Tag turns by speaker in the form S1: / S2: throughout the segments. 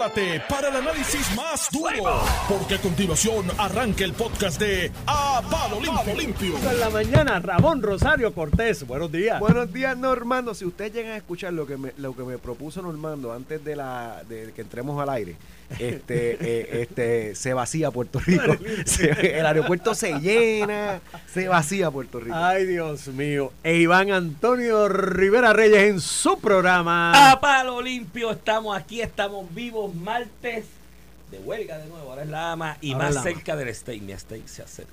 S1: prepárate para el análisis más duro, porque a continuación arranca el podcast de A Palo Limpio. Limpio.
S2: En la mañana, Ramón Rosario Cortés. Buenos días.
S3: Buenos días, Normando. Si ustedes llegan a escuchar lo que me, lo que me propuso Normando antes de la de que entremos al aire, este, eh, este, se vacía Puerto Rico. Se- el aeropuerto se llena, se vacía Puerto Rico.
S2: Ay, Dios mío. E Iván Antonio Rivera Reyes en su programa.
S4: A palo limpio, estamos aquí, estamos vivos, martes de huelga de nuevo, ahora es la ama y
S2: Ahora
S4: más
S2: ama.
S4: cerca del steak, mi steak se acerca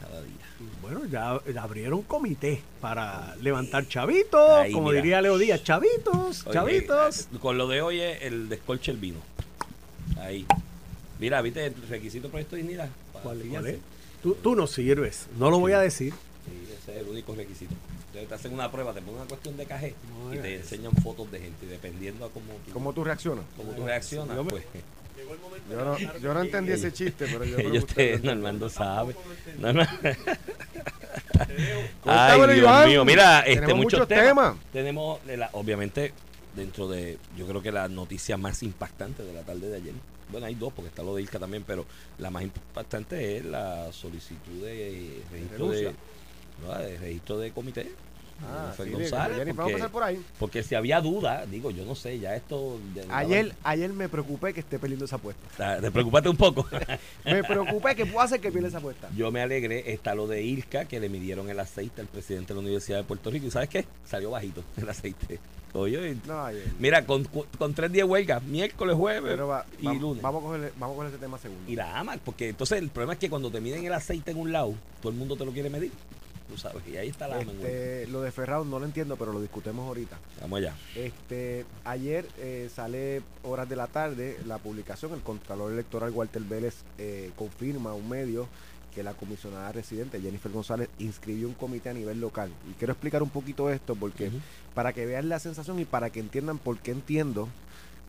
S4: cada día.
S2: Bueno, ya, ya abrieron comité para levantar chavitos,
S4: Ahí,
S2: como
S4: mira.
S2: diría Leo Díaz, chavitos,
S4: Oye,
S2: chavitos.
S4: eh, con lo de hoy es el descolche el vino. Ahí. Mira, ¿viste el requisito para esto dignidad?
S2: ¿Cuál, cuál es? Tú, tú no sirves, no lo voy a decir.
S4: Sí, ese es el único requisito. Entonces te hacen una prueba, te ponen una cuestión de cajé y te enseñan fotos de gente y dependiendo a cómo tú,
S3: ¿Cómo tú reaccionas?
S4: cómo tú reaccionas,
S2: Yo me-
S4: pues
S3: Yo no, yo no entendí ese chiste, pero yo creo lo
S4: Normando sabe. No, no. Ay, Dios
S3: Iván.
S4: mío, mira, este,
S3: Tenemos
S4: muchos
S3: muchos
S4: temas.
S3: temas.
S4: Tenemos, la- obviamente, dentro de, yo creo que la noticia más impactante de la tarde de ayer, bueno, hay dos, porque está lo de Ilka también, pero la más impactante es la solicitud de registro de, De registro de comité.
S3: Ah, sí,
S4: González,
S3: Jennifer, vamos a
S4: porque,
S3: pasar por ahí.
S4: porque si había duda, digo, yo no sé, ya esto... ya-
S3: Ayer, ayer me preocupé que esté perdiendo esa apuesta.
S4: Ah, Te preocupaste un poco.
S3: Me preocupé que pueda hacer que pierda esa apuesta.
S4: Yo me alegré, está lo de Ilka, que le midieron el aceite al presidente de la Universidad de Puerto Rico. ¿Y sabes qué? Salió bajito el aceite. Oye,
S3: No,
S4: mira, con, con tres días de huelga, miércoles, jueves
S3: Pero va-
S4: y lunes.
S3: Vamos a coger, vamos a coger ese tema segundo.
S4: Y la ama, porque entonces el problema es que cuando te miden el aceite en un lado, todo el mundo te lo quiere medir. Tú sabes, y ahí está la.
S3: Este, lo de Ferrado no lo entiendo, pero lo discutemos ahorita.
S4: Vamos allá.
S3: Este, ayer eh, sale horas de la tarde la publicación, el Contralor Electoral Walter Vélez eh, confirma a un medio que la comisionada residente Jennifer González inscribió un comité a nivel local. Y quiero explicar un poquito esto porque para que vean la sensación y para que entiendan por qué entiendo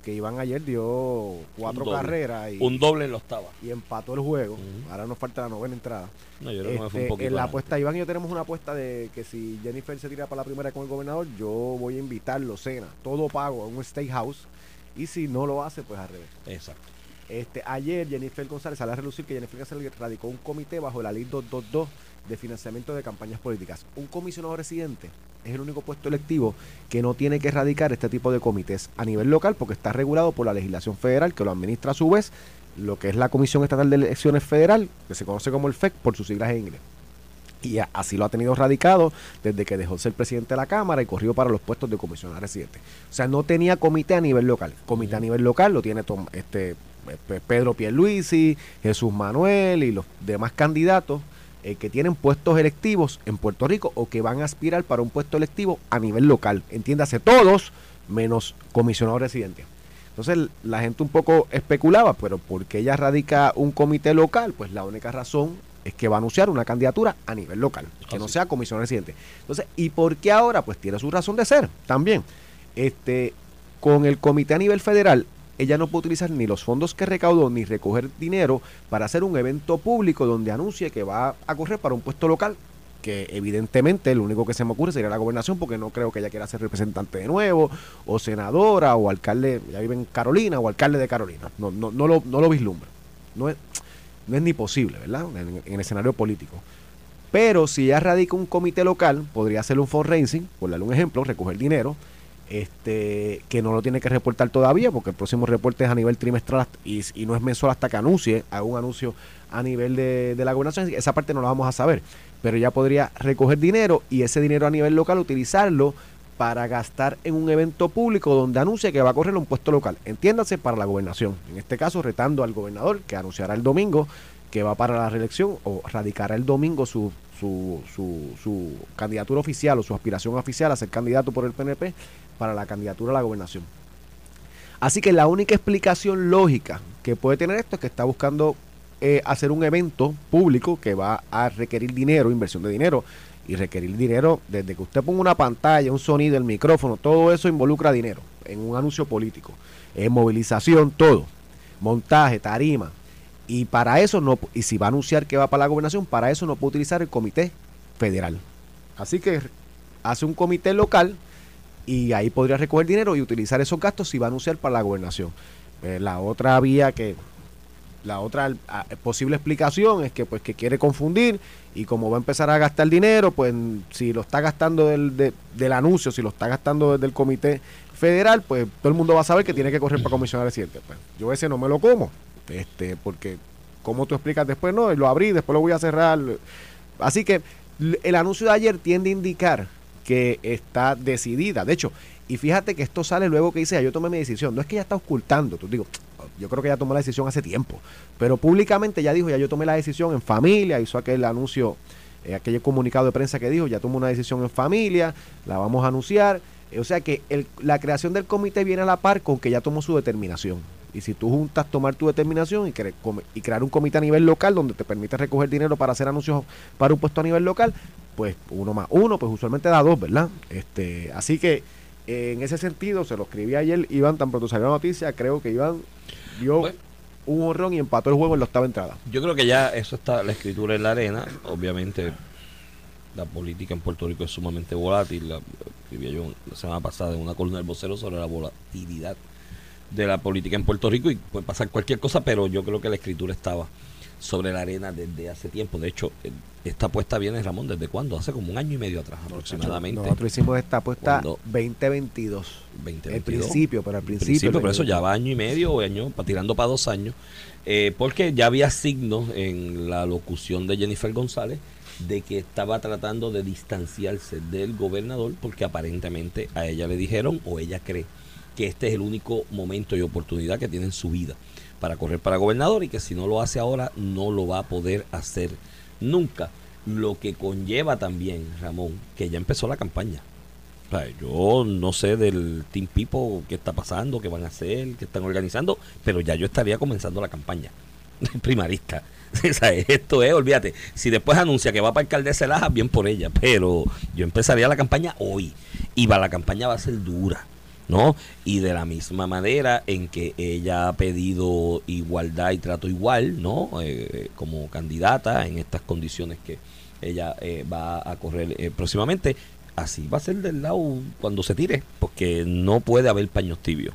S3: que Iván ayer dio cuatro
S4: doble.
S3: carreras y,
S4: Un doble en la octava.
S3: y empató el juego. Ahora nos falta la novena entrada.
S4: No, yo creo que me
S3: Este, en la apuesta, Iván y yo tenemos una apuesta de que si Jennifer se tira para la primera con el gobernador, yo voy a invitarlo, cena, todo pago a un steakhouse. Y si no lo hace, pues al revés.
S4: Exacto.
S3: Este, ayer Jennifer González sale a relucir que Jennifer González radicó un comité bajo la ley 222 de financiamiento de campañas políticas. Un comisionado residente es el único puesto electivo que no tiene que radicar este tipo de comités a nivel local porque está regulado por la legislación federal que lo administra a su vez lo que es la Comisión Estatal de Elecciones Federal, que se conoce como el FEC por sus siglas en inglés. Y así lo ha tenido radicado desde que dejó de ser presidente de la Cámara y corrió para los puestos de comisionado residente. O sea, no tenía comité a nivel local. Comité a nivel local lo tiene este, Pe- Pedro Pierluisi, Jesús Manuel y los demás candidatos eh, que tienen puestos electivos en Puerto Rico o que van a aspirar para un puesto electivo a nivel local. Entiéndase, todos menos comisionado residente. Entonces la gente un poco especulaba, pero ¿por qué ella radica un comité local? Pues la única razón es que va a anunciar una candidatura a nivel local, que no sea comisionado residente. Entonces, ¿y por qué ahora? Pues tiene su razón de ser también. Este, con el comité a nivel federal, ella no puede utilizar ni los fondos que recaudó ni recoger dinero para hacer un evento público donde anuncie que va a correr para un puesto local que evidentemente lo único que se me ocurre sería la gobernación porque no creo que ella quiera ser representante de nuevo o senadora o alcalde, ya vive en Carolina o alcalde de Carolina. No, no, no, lo, no lo vislumbra. No es, no es ni posible, ¿verdad? En, en el escenario político. Pero si ella radica un comité local, podría hacer un fundraising, por darle un ejemplo, recoger dinero, este que no lo tiene que reportar todavía, porque el próximo reporte es a nivel trimestral y, no es mensual hasta que anuncie, un anuncio a nivel de, de la gobernación, esa parte no la vamos a saber. Pero ya podría recoger dinero y ese dinero a nivel local utilizarlo para gastar en un evento público donde anuncie que va a correr un puesto local. Entiéndase para la gobernación. En este caso, retando al gobernador que anunciará el domingo que va para la reelección o radicará el domingo su, su, su, su candidatura oficial o su aspiración oficial a ser candidato por el PNP para la candidatura a la gobernación. Así que la única explicación lógica que puede tener esto es que está buscando eh, hacer un evento público que va a requerir dinero, inversión de dinero, y requerir dinero desde que usted ponga una pantalla, un sonido, el micrófono, todo eso involucra dinero en un anuncio político, en movilización, todo, montaje, tarima. Y para eso no, y si va a anunciar que va para la gobernación, para eso no puede utilizar el comité federal. Así que hace un comité local y ahí podría recoger dinero y utilizar esos gastos si va a anunciar para la gobernación. Eh, la otra vía que la otra ah, posible explicación es que pues que quiere confundir y como va a empezar a gastar dinero, pues si lo está gastando del, del anuncio, si lo está gastando desde el comité federal, pues todo el mundo va a saber que tiene que correr para comisionar residente. Pues yo ese no me lo como, este, porque como tú explicas después, no, lo abrí, después lo voy a cerrar. Así que el anuncio de ayer tiende a indicar que está decidida. De hecho, y fíjate que esto sale luego que dice, yo tomé mi decisión. No es que ella está ocultando, tú digo, yo creo que ella tomó la decisión hace tiempo, pero públicamente ya dijo, ya yo tomé la decisión en familia, hizo aquel anuncio, eh, aquel comunicado de prensa que dijo, ya tomó una decisión en familia, la vamos a anunciar. Eh, o sea que la creación del comité viene a la par con que ya tomó su determinación. Y si tú juntas tomar tu determinación y, y crear un comité a nivel local donde te permite recoger dinero para hacer anuncios para un puesto a nivel local, pues uno más uno, pues usualmente da dos, ¿verdad? Este, así que en ese sentido, se lo escribí ayer, Iván, tan pronto salió la noticia, creo que Iván dio un horrón y empató el juego en la octava entrada.
S4: Yo creo que ya eso está, la escritura en la arena, obviamente la política en Puerto Rico es sumamente volátil, la escribí yo la semana pasada en una columna del vocero sobre la volatilidad de la política en Puerto Rico y puede pasar cualquier cosa, pero yo creo que la escritura estaba sobre la arena desde hace tiempo. De hecho, esta apuesta viene, Ramón, ¿desde cuándo? Hace como un año y medio atrás aproximadamente.
S3: Nosotros hicimos esta apuesta 2022. 2022. El principio, pero al principio.
S4: por eso ya va año y medio o año, tirando para dos años. Eh, porque ya había signos en la locución de Jennifer González de que estaba tratando de distanciarse del gobernador porque aparentemente a ella le dijeron o ella cree que este es el único momento y oportunidad que tiene en su vida para correr para gobernador y que si no lo hace ahora no lo va a poder hacer nunca. Lo que conlleva también, Ramón, que ya empezó la campaña. yo no sé del Team People qué está pasando, qué van a hacer, qué están organizando, pero ya yo estaría comenzando la campaña primarista. esto es, olvídate, si después anuncia que va para alcaldesa Laja, bien por ella, pero yo empezaría la campaña hoy y va, la campaña va a ser dura ¿no? Y de la misma manera en que ella ha pedido igualdad y trato igual, ¿no? Eh, como candidata en estas condiciones que ella eh, va a correr eh, próximamente, así va a ser del lado cuando se tire, porque no puede haber paños tibios.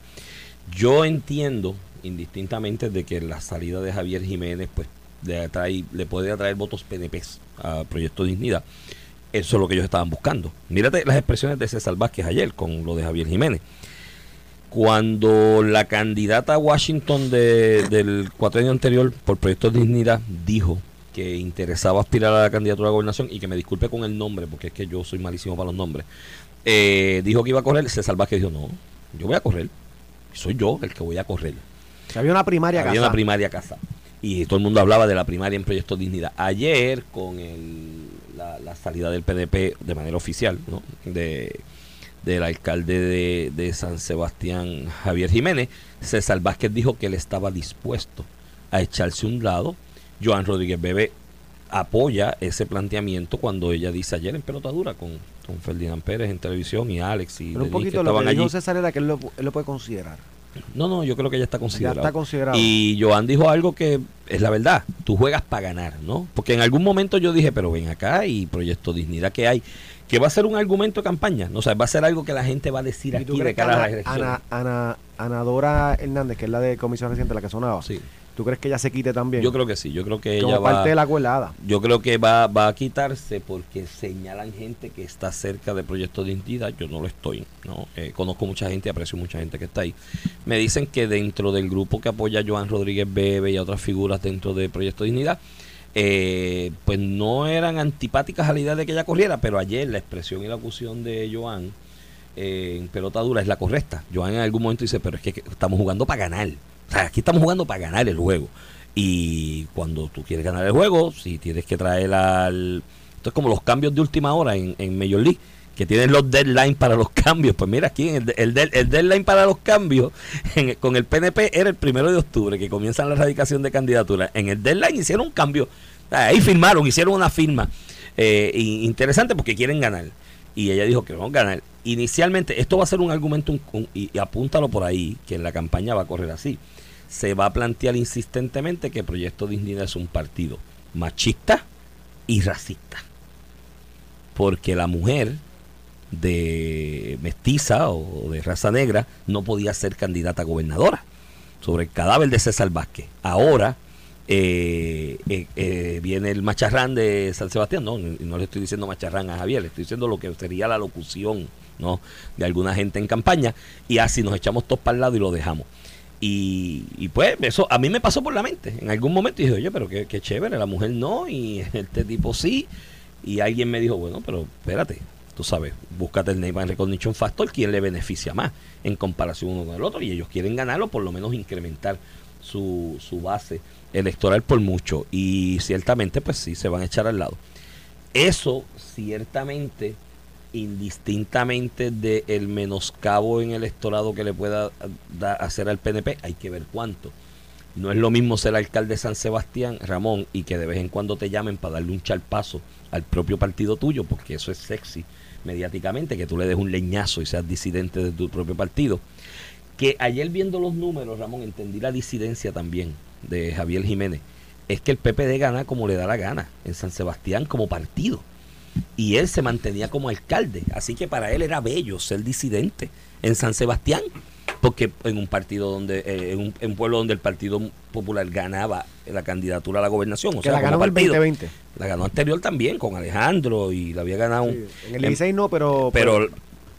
S4: Yo entiendo indistintamente de que la salida de Javier Jiménez pues le, le puede atraer votos PNP a Proyecto Dignidad. Eso es lo que ellos estaban buscando. Mírate las expresiones de César Vázquez ayer con lo de Javier Jiménez cuando la candidata a Washington del cuatro anterior por Proyecto Dignidad dijo que interesaba aspirar a la candidatura a gobernación y que me disculpe con el nombre, porque es que yo soy malísimo para los nombres, eh, dijo que iba a correr, se salva que dijo, no, yo voy a correr, soy yo el que voy a correr.
S3: Había una primaria
S4: Había una primaria casa. Y todo el mundo hablaba de la primaria en Proyecto Dignidad. Ayer, con el, la, la salida del PDP de manera oficial, ¿no? De, del alcalde de, San Sebastián, Javier Jiménez, César Vázquez dijo que él estaba dispuesto a echarse un lado. Joan Rodríguez Bebe apoya ese planteamiento cuando ella dice ayer en pelotadura con, con Ferdinand Pérez en televisión y Alex y
S3: Pero un poquito lo que dijo César era que él lo, él lo puede considerar.
S4: No, no, yo creo que ya está considerado.
S3: Ya está considerado.
S4: Y Joan dijo algo que es la verdad. Tú juegas para ganar, ¿no? Porque en algún momento yo dije, pero ven acá y Proyecto Dignidad que hay que va a ser un argumento de campaña. No, o sea, va a ser algo que la gente va a decir aquí de cara a la.
S3: Ana, Ana, Ana, Dora Hernández, que es la de Comisión Reciente, la que sonaba.
S4: Sí.
S3: ¿Tú crees que ella se quite también?
S4: Yo creo que sí, yo creo que
S3: Como
S4: ella
S3: parte de la cuelada.
S4: Yo creo que va, va a quitarse porque señalan gente que está cerca del proyecto de identidad, yo no lo estoy, ¿no? Eh, conozco mucha gente, aprecio mucha gente que está ahí. Me dicen que dentro del grupo que apoya a Joan Rodríguez Bebe y a otras figuras dentro del proyecto de dignidad, eh, pues no eran antipáticas a la idea de que ella corriera, pero ayer la expresión y la acusión de Joan eh, en pelota dura es la correcta. Joan en algún momento dice, pero es que estamos jugando para ganar. Aquí estamos jugando para ganar el juego. Y cuando tú quieres ganar el juego, si tienes que traer al... Esto es como los cambios de última hora en, en Major League que tienen los deadlines para los cambios. Pues mira, aquí el, el, deadline para los cambios con el PNP era el primero de octubre, que comienza la erradicación de candidatura. En el deadline hicieron un cambio. Ahí firmaron, hicieron una firma eh, interesante porque quieren ganar. Y ella dijo que vamos a ganar. Inicialmente, esto va a ser un argumento, y, apúntalo por ahí, que en la campaña va a correr así. Se va a plantear insistentemente que Proyecto Dignidad es un partido machista y racista. Porque la mujer de mestiza o de raza negra no podía ser candidata a gobernadora. sobre el cadáver de César Vázquez. Ahora eh, eh, eh, viene el macharrán de San Sebastián, no, no le estoy diciendo macharrán a Javier, le estoy diciendo lo que sería la locución ¿no? de alguna gente en campaña y así nos echamos todos para el lado y lo dejamos. Y, y, pues eso a mí me pasó por la mente. En algún momento dije, oye, pero qué, qué chévere, la mujer no y este tipo sí. Y alguien me dijo, bueno, pero espérate, tú sabes, búscate el Name Recognition Factor, quién le beneficia más en comparación uno con el otro. Y ellos quieren ganarlo, por lo menos incrementar su, su base electoral por mucho. Y ciertamente, pues sí, se van a echar al lado. Eso ciertamente indistintamente del el menoscabo en el electorado que le pueda hacer al PNP, hay que ver cuánto. No es lo mismo ser alcalde de San Sebastián, Ramón, y que de vez en cuando te llamen para darle un charpazo al propio partido tuyo, porque eso es sexy mediáticamente, que tú le des un leñazo y seas disidente de tu propio partido. Que ayer viendo los números, Ramón, entendí la disidencia también de Javier Jiménez. Es que el PPD gana como le da la gana en San Sebastián como partido y él se mantenía como alcalde. Así que para él era bello ser disidente en San Sebastián, porque en un partido donde, eh, en, un, pueblo donde el Partido Popular ganaba la candidatura a la gobernación. O sea,
S3: la ganó el 2020.
S4: La ganó anterior también con Alejandro y la había ganado.
S3: en el 16 no, pero.
S4: Pero,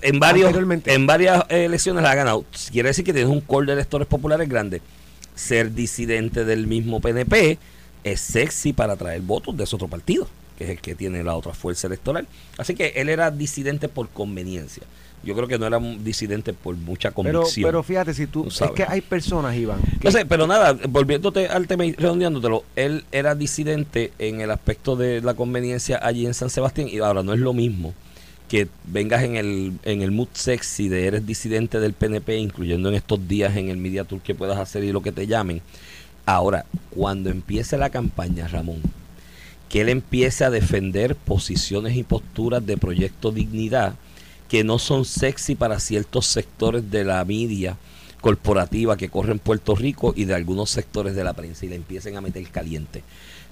S4: en, varios, en varias elecciones la ha ganado. Quiere decir que tienes un call de electores populares grande. Ser disidente del mismo PNP es sexy para traer votos de ese otro partido que es el que tiene la otra fuerza electoral. Así que él era disidente por conveniencia. Yo creo que no era un disidente por mucha convicción.
S3: Pero, fíjate, si tú. Es que hay personas, Iván.
S4: No sé, pero nada, volviéndote al tema y redondeándotelo, él era disidente en el aspecto de la conveniencia allí en San Sebastián. Y ahora no es lo mismo que vengas en el, en el mood sexy de eres disidente del PNP, incluyendo en estos días en el Media Tour que puedas hacer y lo que te llamen. Ahora, cuando empiece la campaña, Ramón, que él empiece a defender posiciones y posturas de Proyecto Dignidad que no son sexy para ciertos sectores de la media corporativa que corre en Puerto Rico y de algunos sectores de la prensa y le empiecen a meter caliente.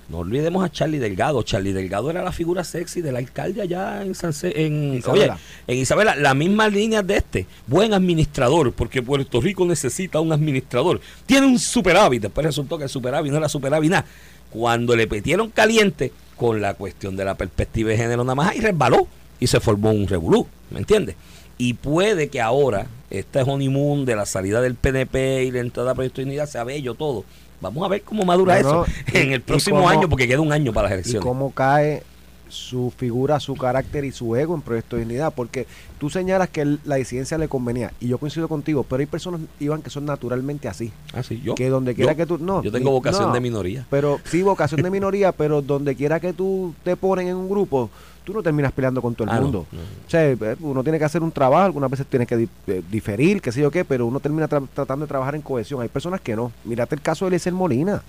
S4: No olvidemos a Charlie Delgado. Charlie Delgado era la figura sexy del alcalde allá en, en, Isabela. en Isabela. La misma línea de este. Buen administrador, porque Puerto Rico necesita un administrador. Tiene un superávit. Después resultó que el superávit no era superávit nada cuando le petieron caliente con la cuestión de la perspectiva de género nada más, y resbaló y se formó un revolú, ¿me entiendes? Y puede que ahora, este honeymoon de la salida del PNP y la entrada a Proyecto de Unidad sea bello todo. Vamos a ver cómo madura eso en el próximo año, porque queda un año para las elecciones.
S3: Y cómo cae su figura, su carácter y su ego en Proyecto de Dignidad, porque tú señalas que la disidencia le convenía, y yo coincido contigo, pero hay personas, Iván, que son naturalmente así.
S4: Así, yo.
S3: Que donde quiera que tú. No,
S4: yo tengo vocación de minoría.
S3: Pero sí, vocación de minoría, pero donde quiera que tú te ponen en un grupo, tú no terminas peleando con todo el ah, mundo. O sea, eh, uno tiene que hacer un trabajo, algunas veces tiene que eh, diferir, qué sé yo qué, pero uno termina tratando de trabajar en cohesión. Hay personas que no. Mírate el caso de Eliezer Molina.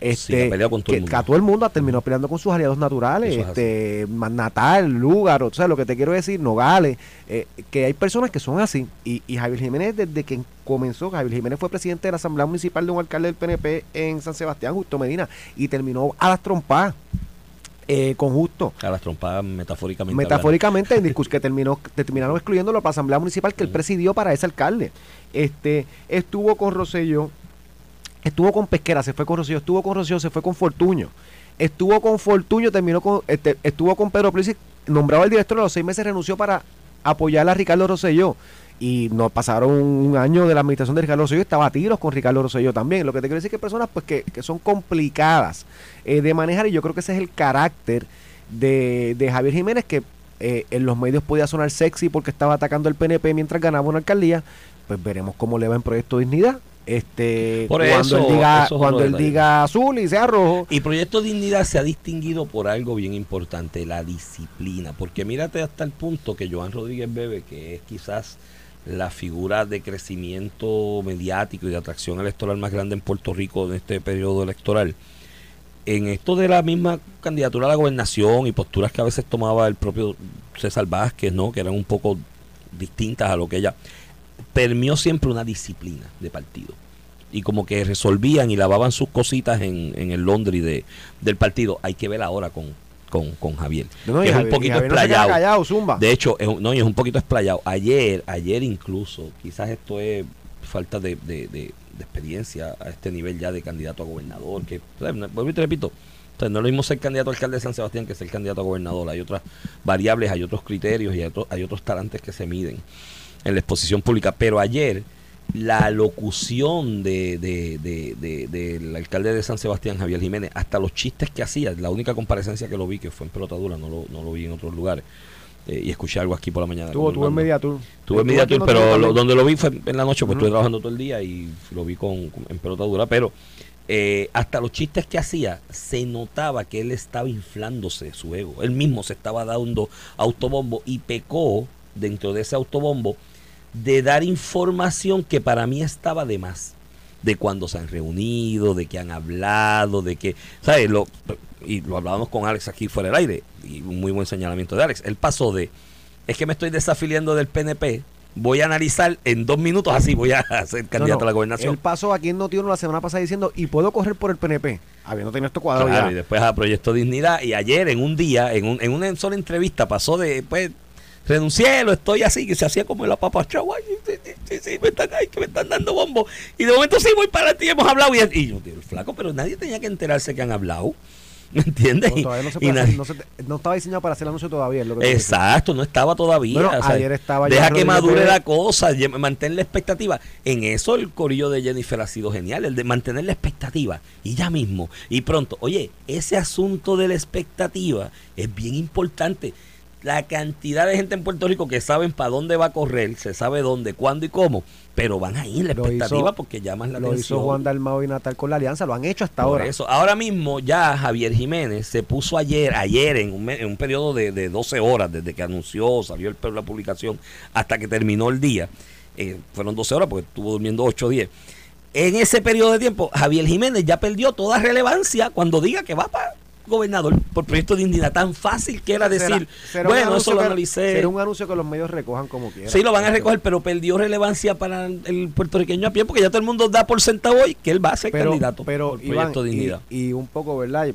S3: Este, que, a todo el mundo ha terminado peleando con sus aliados naturales, este, Natal, Lugar, o sea, lo que te quiero decir, Nogales, eh, que hay personas que son así. Y, y, Javier Jiménez, desde que comenzó, Javier Jiménez fue presidente de la Asamblea Municipal de un alcalde del PNP en San Sebastián, Justo Medina, y terminó a las trompadas. Eh, con Justo.
S4: A las trompadas metafóricamente.
S3: Metafóricamente, en discurso que terminó, terminaron excluyéndolo para la Asamblea Municipal que él presidió para ese alcalde. Este, estuvo con Rosselló Estuvo con Pesquera, se fue con Rocío, estuvo con Rocío, se fue con Fortuño. Estuvo con Fortuño, terminó con, este, estuvo con Pedro Pérez, nombrado el director a los seis meses, renunció para apoyar a Ricardo Rosselló. Y nos pasaron un año de la administración de Ricardo Rosselló, estaba a tiros con Ricardo Rosselló también. Lo que te quiero decir es que personas pues, que, son complicadas eh, de manejar y yo creo que ese es el carácter de, Javier Jiménez, que eh, en los medios podía sonar sexy porque estaba atacando al PNP mientras ganaba una alcaldía. Pues veremos cómo le va en Proyecto Dignidad este cuando él diga cuando él diga azul y sea rojo.
S4: Y Proyecto Dignidad se ha distinguido por algo bien importante la disciplina. Porque mírate hasta el punto que Joan Rodríguez Bebe que es quizás la figura de crecimiento mediático y de atracción electoral más grande en Puerto Rico en este periodo electoral en esto de la misma candidatura a la gobernación y posturas que a veces tomaba el propio César Vázquez, ¿no? que eran un poco distintas a lo que ella permió siempre una disciplina de partido. Y como que resolvían y lavaban sus cositas en, en el Londres de, del partido. Hay que ver ahora con, con, Javier. es un poquito explayado. de hecho, es, no, es un poquito explayado. Ayer, ayer incluso, quizás esto es falta de, experiencia a este nivel ya de candidato a gobernador, que, vuelvo y te repito, entonces, no es lo mismo ser candidato a alcalde de San Sebastián que ser candidato a gobernador. Hay otras variables, hay otros criterios y hay, hay otros talantes que se miden en la exposición pública. Pero ayer, la locución de, del alcalde de San Sebastián, Javier Jiménez, hasta los chistes que hacía, la única comparecencia que lo vi, que fue en pelotadura, no lo, no lo vi en otros lugares. Eh, y escuché algo aquí por la mañana.
S3: Tuvo, tuvo en media tour.
S4: Tuve en media tour, pero donde lo vi fue en la noche, pues estuve trabajando todo el día y lo vi con, en pelotadura. Pero eh, hasta los chistes que hacía, se notaba que él estaba inflándose su ego. Él mismo se estaba dando autobombo y pecó dentro de ese autobombo de dar información que para mí estaba de más. De cuando se han reunido, de que han hablado, de que, ¿sabes? Lo, y lo hablábamos con Alex aquí fuera del aire, y un muy buen señalamiento de Alex. Él pasó de, es que me estoy desafiliando del PNP, voy a analizar en dos minutos así, voy a ser candidato a la gobernación.
S3: Él pasó aquí en Notiuno la semana pasada diciendo, y puedo correr por el PNP, habiendo tenido esto cuadrado
S4: claro, y después a Proyecto Dignidad, y ayer en un día, en, un, en una sola entrevista, pasó de, pues, renuncié, lo estoy así, que se hacía como el apapachado, ay, sí, sí, me están, que me están dando bombo. Y de momento sí, voy para ti, hemos hablado, y, y yo, el flaco, pero nadie tenía que enterarse que han hablado. ¿Me entiendes?
S3: No, todavía no, se no, estaba diseñado para hacer el anuncio todavía.
S4: Exacto, no estaba todavía.
S3: ayer estaba
S4: deja que madure la cosa, mantén la expectativa. En eso el corillo de Jennifer ha sido genial, el de mantener la expectativa. Y ya mismo, y pronto. Oye, ese asunto de la expectativa es bien importante la cantidad de gente en Puerto Rico que saben para dónde va a correr, se sabe dónde, cuándo y cómo, pero van a ir la expectativa porque llaman la
S3: lo
S4: atención.
S3: Lo hizo Juan Dalmao y Natal con la alianza, lo han hecho hasta ahora.
S4: Eso, ahora mismo ya Javier Jiménez se puso ayer, ayer en un, en un periodo de, de, 12 horas, desde que anunció, salió el, la publicación, hasta que terminó el día, eh, fueron 12 horas porque estuvo durmiendo 8 o 10. En ese periodo de tiempo, Javier Jiménez ya perdió toda relevancia cuando diga que va para gobernador por proyecto de dignidad. Tan fácil que era decir, bueno, eso lo analicé.
S3: Será un anuncio que los medios recojan como quieran.
S4: Sí, lo van a recoger, pero perdió relevancia para el puertorriqueño a pie, porque ya todo el mundo da por sentado hoy que él va a ser candidato
S3: pero, por proyecto de dignidad. Y, un poco, ¿verdad?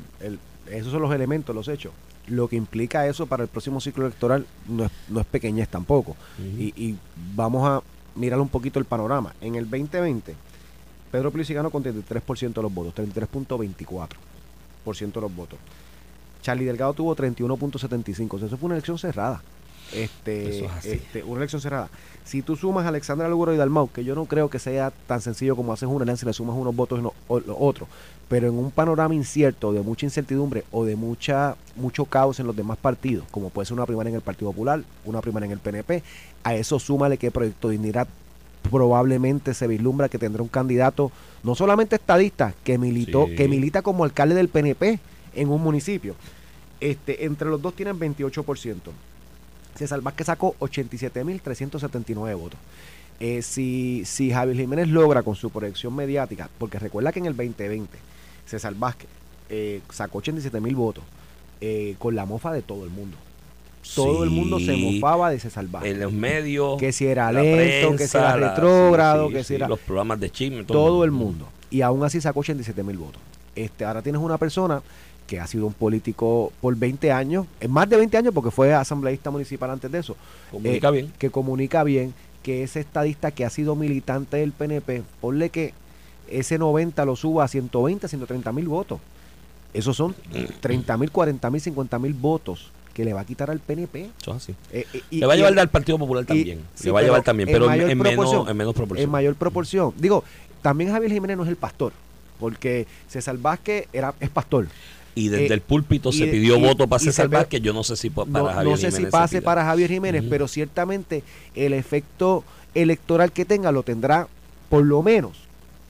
S3: esos son los elementos, los hechos. Lo que implica eso para el próximo ciclo electoral no es, no es pequeñez tampoco. y, y vamos a mirar un poquito el panorama. En el 2020, Pedro Pelici ganó con 33% de los votos, 33.24 de los votos. Charlie Delgado tuvo 31.75. O sea, eso fue una elección cerrada. Este, este, una elección cerrada. Si tú sumas a Alexandra Lugaro y Dalmau, que yo no creo que sea tan sencillo como haces una alianza y le sumas unos votos y no, los otros, pero en un panorama incierto, de mucha incertidumbre o de mucha mucho caos en los demás partidos, como puede ser una primaria en el Partido Popular, una primaria en el PNP, a eso súmale que Proyecto Dignidad probablemente se vislumbra que tendrá un candidato no solamente estadista, que militó, que milita como alcalde del PNP en un municipio. Este, entre los dos tienen 28%. César Vázquez sacó 87.379 votos. Eh, si, si Javier Jiménez logra con su proyección mediática, porque recuerda que en el 2020 César Vázquez eh, sacó 87.000 votos eh, con la mofa de todo el mundo todo el mundo se mofaba de ese salvaje.
S4: En los medios.
S3: Que si era lento, que si era retrógrado, que si era.
S4: Los programas de chisme.
S3: Todo, el mundo. Y aún así sacó 87 mil votos. Este, ahora tienes una persona que ha sido un político por 20 años, en más de 20 años porque fue asambleísta municipal antes de eso.
S4: Comunica
S3: eh,
S4: bien.
S3: Que comunica bien, que es estadista que ha sido militante del PNP. Ponle que ese 90 lo suba a 120, 130 mil votos. Esos son 30 mil, 40 mil, 50 mil votos que le va a quitar al PNP.
S4: así. Eh, eh, le va a llevar al Partido Popular también. le va a llevar también, pero en, menos, en, menos, proporción.
S3: En mayor proporción. Digo, también Javier Jiménez no es el pastor, porque César Vázquez era, es pastor.
S4: Y desde eh, el púlpito se pidió voto para César Vázquez, yo no sé si para
S3: no,
S4: Javier
S3: No sé si pase para Javier Jiménez, pero ciertamente el efecto electoral que tenga lo tendrá por lo menos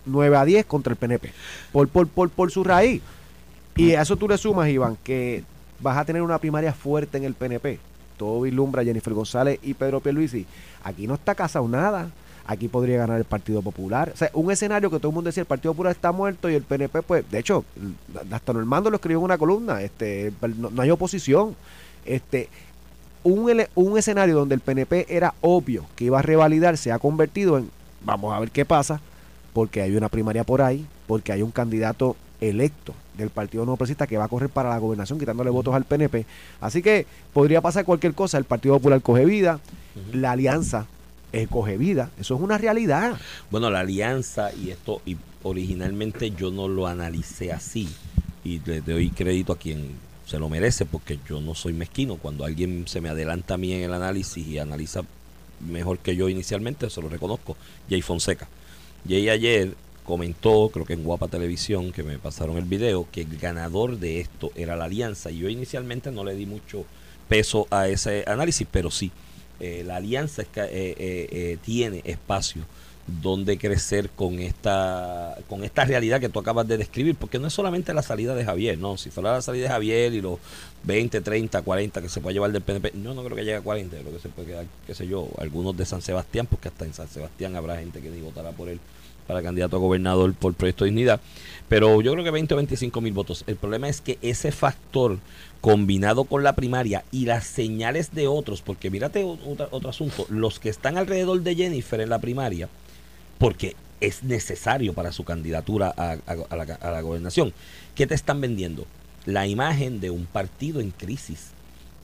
S3: 9 a 10 contra el PNP, por, por, por, por su raíz. Y a eso tú le sumas, Iván, que vas a tener una primaria fuerte en el PNP. Todo vislumbra Jennifer González y Pedro Pierluisi. Aquí no está casado nada. Aquí podría ganar el Partido Popular. O sea, un escenario que todo el mundo decía, el Partido Popular está muerto y el PNP, pues, de hecho, hasta Normando lo escribió en una columna, este, no, hay oposición. Este, un, un escenario donde el PNP era obvio que iba a revalidar se ha convertido en, vamos a ver qué pasa, porque hay una primaria por ahí, porque hay un candidato electo del Partido No Progresista que va a correr para la gobernación quitándole votos al PNP. Así que podría pasar cualquier cosa. El Partido Popular coge vida, la alianza eh, coge vida. Eso es una realidad.
S4: Bueno, la alianza y esto, y originalmente yo no lo analicé así. Y le doy crédito a quien se lo merece porque yo no soy mezquino. Cuando alguien se me adelanta a mí en el análisis y analiza mejor que yo inicialmente, se lo reconozco. Jay Fonseca. Jay ayer comentó, creo que en Guapa Televisión, que me pasaron el video, que el ganador de esto era la alianza. Y yo inicialmente no le di mucho peso a ese análisis, pero sí, eh, la alianza es que, eh, eh, tiene espacio donde crecer con esta con esta realidad que tú acabas de describir, porque no es solamente la salida de Javier, no, si fuera la salida de Javier y los 20, 30, 40 que se puede llevar del PNP, yo no creo que llegue a 40, creo que se puede quedar, qué sé yo, algunos de San Sebastián, porque hasta en San Sebastián habrá gente que ni votará por él para candidato a gobernador por Proyecto Dignidad, pero yo creo que 20 o 25 mil votos. El problema es que ese factor combinado con la primaria y las señales de otros, porque mírate otro, otro asunto, los que están alrededor de Jennifer en la primaria, porque es necesario para su candidatura a, la, gobernación. ¿Qué te están vendiendo? La imagen de un partido en crisis,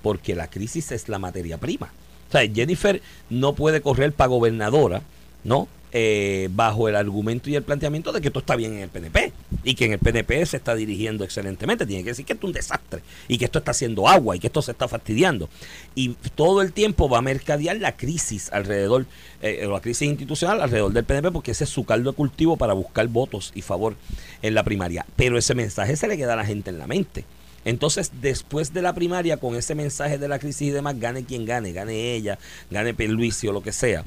S4: porque la crisis es la materia prima. O sea, Jennifer no puede correr para gobernadora, ¿no? Eh, bajo el argumento y el planteamiento de que todo está bien en el PNP y que en el PNP se está dirigiendo excelentemente. Tiene que decir que esto es un desastre y que esto está haciendo agua y que esto se está fastidiando. Y todo el tiempo va a mercadear la crisis alrededor, eh, la crisis institucional alrededor del PNP porque ese es su caldo de cultivo para buscar votos y favor en la primaria. Pero ese mensaje se le queda a la gente en la mente. Entonces, después de la primaria, con ese mensaje de la crisis y demás, gane quien gane, gane ella, gane Luis o lo que sea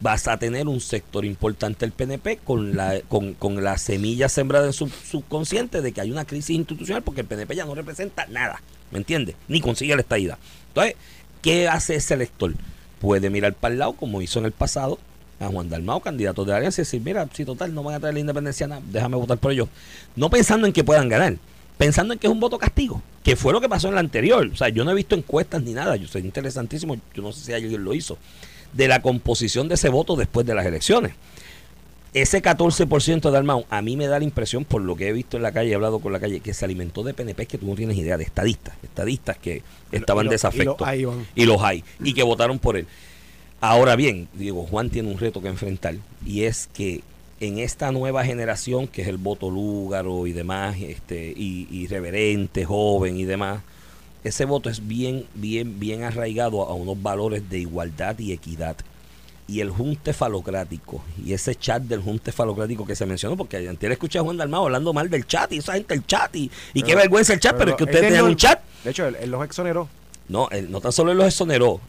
S4: vas a tener un sector importante del PNP con la, con, con la semilla sembrada en su subconsciente de que hay una crisis institucional porque el PNP ya no representa nada, ¿me entiendes? Ni consigue la estadía. Entonces, ¿qué hace ese elector? Puede mirar para el lado, como hizo en el pasado, a Juan Dalmao, candidato de la alianza, y decir, mira, si total no van a traer la independencia, déjame votar por ellos. No pensando en que puedan ganar, pensando en que es un voto castigo, que fue lo que pasó en la anterior. O sea, yo no he visto encuestas ni nada, yo sé interesantísimo, yo no sé si alguien lo hizo de la composición de ese voto después de las elecciones. Ese 14% de Armado, a mí me da la impresión, por lo que he visto en la calle, he hablado con la calle, que se alimentó de PNP que tú no tienes idea, de estadistas, estadistas que estaban y desafectos. Y los, hay, y que votaron por él. Ahora bien, digo, Juan tiene un reto que enfrentar, y es que en esta nueva generación, que es el voto lúgaro y demás, este, y irreverente, joven y demás, ese voto es bien, bien, bien arraigado a unos valores de igualdad y equidad. Y el junte falocrático, y ese chat del junte falocrático que se mencionó, porque antes escuché a Juan Dalmao hablando mal del chat, y esa gente el chat, y, qué vergüenza el chat, pero, es que ustedes tienen un chat.
S3: De hecho, él, los exoneró.
S4: No, él, no tan solo él los exoneró,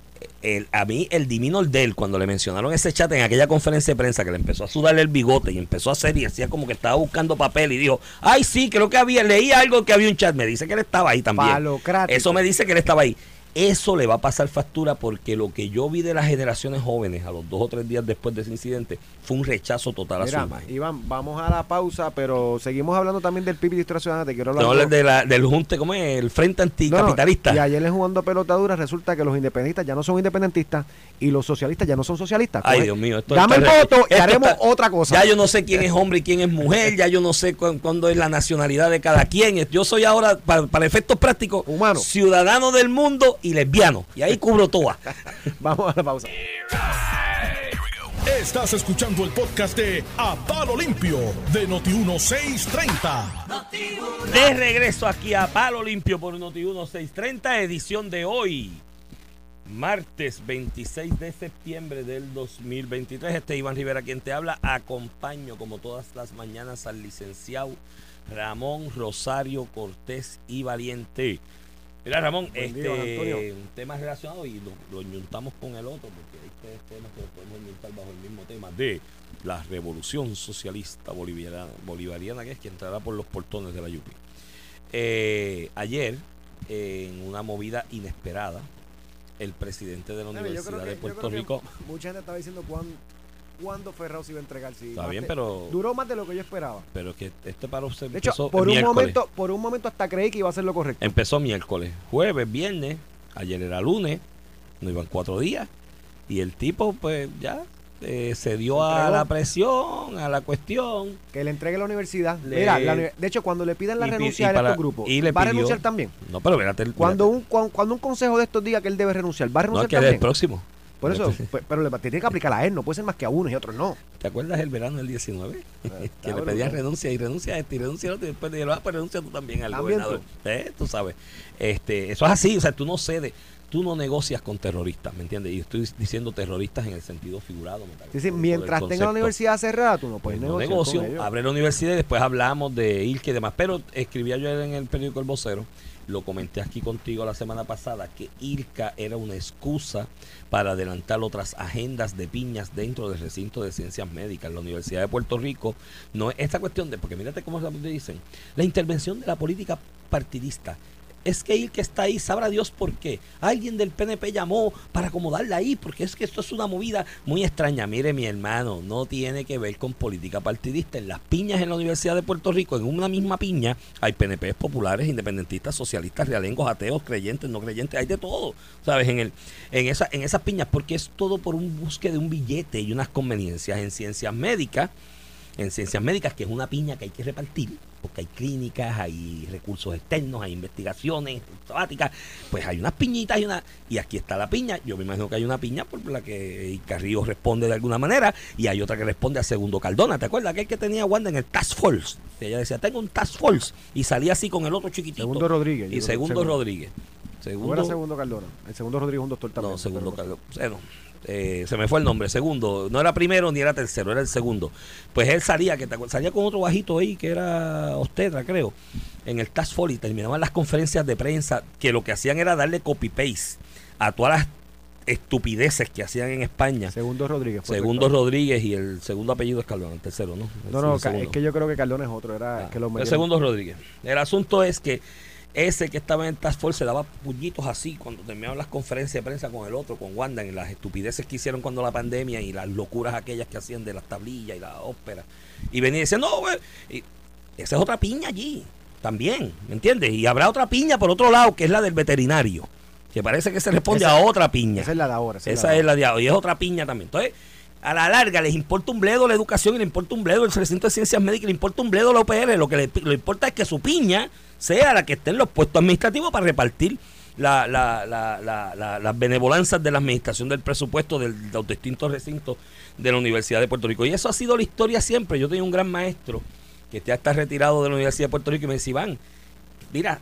S4: el, a mí el divino del cuando le mencionaron ese chat en aquella conferencia de prensa que le empezó a sudarle el bigote y empezó a hacer y hacía como que estaba buscando papel y dijo, ay sí, creo que había, leí algo que había un chat, me dice que él estaba ahí también. Eso me dice que él estaba ahí. Eso le va a pasar factura porque lo que yo vi de las generaciones jóvenes a los dos o tres días después de ese incidente fue un rechazo total a su imagen.
S3: Iván, vamos a la pausa, pero seguimos hablando también del PIB de Te quiero
S4: hablar de la, del Junte, ¿cómo es? El Frente Anticapitalista.
S3: y ayer le jugando pelotadura resulta que los independentistas ya no son independentistas y los socialistas ya no son socialistas.
S4: Ay, Dios mío.
S3: Esto dame el voto y haremos otra cosa.
S4: Ya yo no sé quién es hombre y quién es mujer, ya yo no sé cuándo es la nacionalidad de cada quien. Yo soy ahora, para, para efectos prácticos, Humano. ciudadano del mundo y lesbiano. Y ahí cubro toda.
S3: Vamos a la pausa.
S1: Estás escuchando el podcast de A Palo Limpio de Noti1630.
S4: De regreso aquí a Palo Limpio por Noti1630, edición de hoy, martes 26 de septiembre del 2023. Este Iván Rivera quien te habla. Acompaño como todas las mañanas al licenciado Ramón Rosario Cortés y Valiente. Mira, Ramón, este tema relacionado y lo, lo, con el otro, porque hay tres temas que lo podemos juntar bajo el mismo tema de la revolución socialista bolivariana, bolivariana que es que entrará por los portones de la Yupi. Eh, ayer, en una movida inesperada, el presidente de la Universidad de Puerto Rico.
S3: Mucha gente estaba diciendo cuándo cuándo Ferrao se iba a entregar. Sí,
S4: Está bien, pero.
S3: Duró más de lo que yo esperaba.
S4: Pero que este paro se
S3: de hecho, por un momento, por un momento hasta creí que iba a ser lo correcto.
S4: Empezó miércoles, jueves, viernes, ayer era lunes, no iban cuatro días. Y el tipo, pues ya eh, se dio a la presión, a la cuestión.
S3: Que le entregue la universidad. Mira, de hecho, cuando le pidan la renuncia a estos grupos, ¿va a renunciar también?
S4: No, pero espérate.
S3: Cuando, un, cuando, un consejo de estos diga que él debe renunciar, ¿va a renunciar no, que también?
S4: el próximo.
S3: Por eso,
S4: Sí.
S3: pe- pero le te tiene que aplicar a él, no puede ser más que a unos y a otros no.
S4: ¿Te acuerdas el verano del 19? que le pedían renuncia y renuncia a este y renuncia a otro y después le dijeron, ah, pues renuncia tú también al
S3: También
S4: gobernador. Eh, Tú sabes. Este, eso es así, o sea, tú no cedes, tú no negocias con terroristas, ¿me entiendes? Y estoy diciendo terroristas en el sentido figurado.
S3: Sí, sí,
S4: metafórico
S3: mientras tenga la universidad cerrada, tú no puedes
S4: Pues no
S3: negociar
S4: negocio,
S3: con ellos.
S4: abre la universidad y después hablamos de ILCA y demás. Pero escribía yo en el periódico El Vocero, lo comenté aquí contigo la semana pasada, que ILCA era una excusa para adelantar otras agendas de piñas dentro del recinto de ciencias médicas. La Universidad de Puerto Rico no es esta cuestión de, porque mírate cómo dicen, la intervención de la política partidista. Es que ILCA está ahí, sabrá Dios por qué. Alguien del PNP llamó para acomodarla ahí, porque es que esto es una movida muy extraña. Mire, mi hermano, no tiene que ver con política partidista. En las piñas en la Universidad de Puerto Rico, en una misma piña, hay PNPs populares, independentistas, socialistas, realengos, ateos, creyentes, no creyentes, hay de todo, ¿sabes? En, el, en, esa, en esas piñas, porque es todo por un busque de un billete y unas conveniencias en ciencias médicas en ciencias médicas, que es una piña que hay que repartir, porque hay clínicas, hay recursos externos, hay investigaciones sabáticas, pues hay unas piñitas y una y aquí está la piña, yo me imagino que hay una piña por la que Carrillo responde de alguna manera y hay otra que responde a Segundo Cardona, ¿te acuerdas? Aquel que tenía Wanda en el Task Force, ella decía, tengo un Task Force y salía así con el otro chiquitito.
S3: Segundo Rodríguez.
S4: Y Segundo Rodríguez.
S3: ¿No
S4: Segundo,
S3: era Segundo Cardona? El Segundo Rodríguez es un doctor también.
S4: no, segundo Carlos. Bueno, eh, se me fue el nombre. Segundo. No era primero ni era tercero, era el segundo. Pues él salía, que salía con otro bajito ahí que era Ostedra, creo, en el Task Force y terminaban las conferencias de prensa que lo que hacían era darle copy-paste a todas las estupideces que hacían en España.
S3: Segundo Rodríguez.
S4: Segundo. Rodríguez y el segundo apellido es Cardona, el tercero, ¿no?
S3: No, no, es que yo creo que Cardona es otro. Era
S4: Ah,
S3: que lo
S4: el segundo Rodríguez. El asunto es que ese que estaba en Task Force se daba puñitos así cuando terminaban las conferencias de prensa con el otro, con Wanda, en las estupideces que hicieron cuando la pandemia y las locuras aquellas que hacían de las tablillas y la ópera. Y venía decía, no, güey", y esa es otra piña allí, también, ¿me entiendes? Y habrá otra piña por otro lado, que es la del veterinario, que parece que se responde
S3: Esa-
S4: a otra piña.
S3: Esa es la de ahora. Esa,
S4: Esa es la de ahora, y es otra piña también. Entonces, a la larga les importa un bledo la educación y le importa un bledo el recinto de ciencias médicas le importa un bledo la OPR. Lo que le, lo importa es que su piña sea la que esté en los puestos administrativos para repartir la, la, la, la, la- las benevolanzas de la administración del presupuesto de los distintos recintos de la Universidad de Puerto Rico. Y eso ha sido la historia siempre. Yo tenía un gran maestro que ya está retirado de la Universidad de Puerto Rico y me decía, Iván, mira,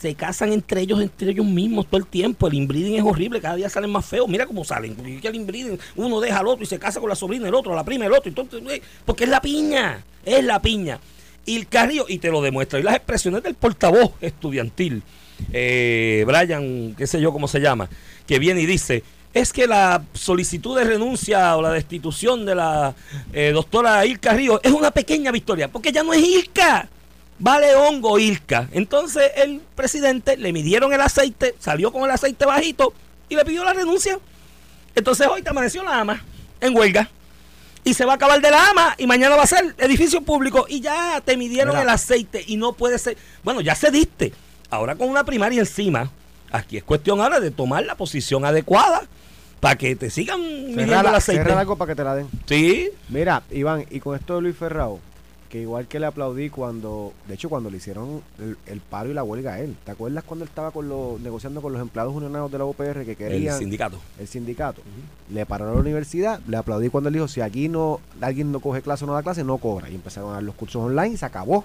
S4: se casan entre ellos, entre ellos mismos todo el tiempo. El inbreeding es horrible, cada día salen más feos. Mira cómo salen. Porque el inbreeding, uno deja al otro y se casa con la sobrina del otro, la prima del otro. y todo, porque es la piña, es la piña. Y y te lo demuestra. Y las expresiones del portavoz estudiantil, eh, Brian, qué sé yo cómo se llama, que viene y dice. Es que la solicitud de renuncia o la destitución de la eh, doctora Ilka Río es una pequeña victoria, porque ya no es Ilka, vale hongo Ilka. Entonces el presidente le midieron el aceite, salió con el aceite bajito y le pidió la renuncia. Entonces hoy te amaneció la ama en huelga y se va a acabar de la ama y mañana va a ser edificio público y ya te midieron
S3: Mira.
S4: el aceite y no puede ser. Bueno, ya se diste. Ahora con una primaria encima, aquí es cuestión ahora de tomar la posición adecuada para que te sigan midiendo
S3: Cerrar,
S4: el aceite.
S3: algo para que te la den.
S4: Sí,
S3: Mira, Iván, y con esto de Luis Ferrao, que igual que le aplaudí cuando, de hecho, cuando le hicieron el, el paro y la huelga a él. ¿Te acuerdas cuando él estaba con los, negociando con los empleados unionados de la UPR que
S4: el
S3: querían
S4: sindicato.
S3: el sindicato? Le pararon a la universidad, le aplaudí cuando él dijo, si aquí no alguien no coge clase o no da clase, no cobra. Y empezaron a dar los cursos online y se acabó.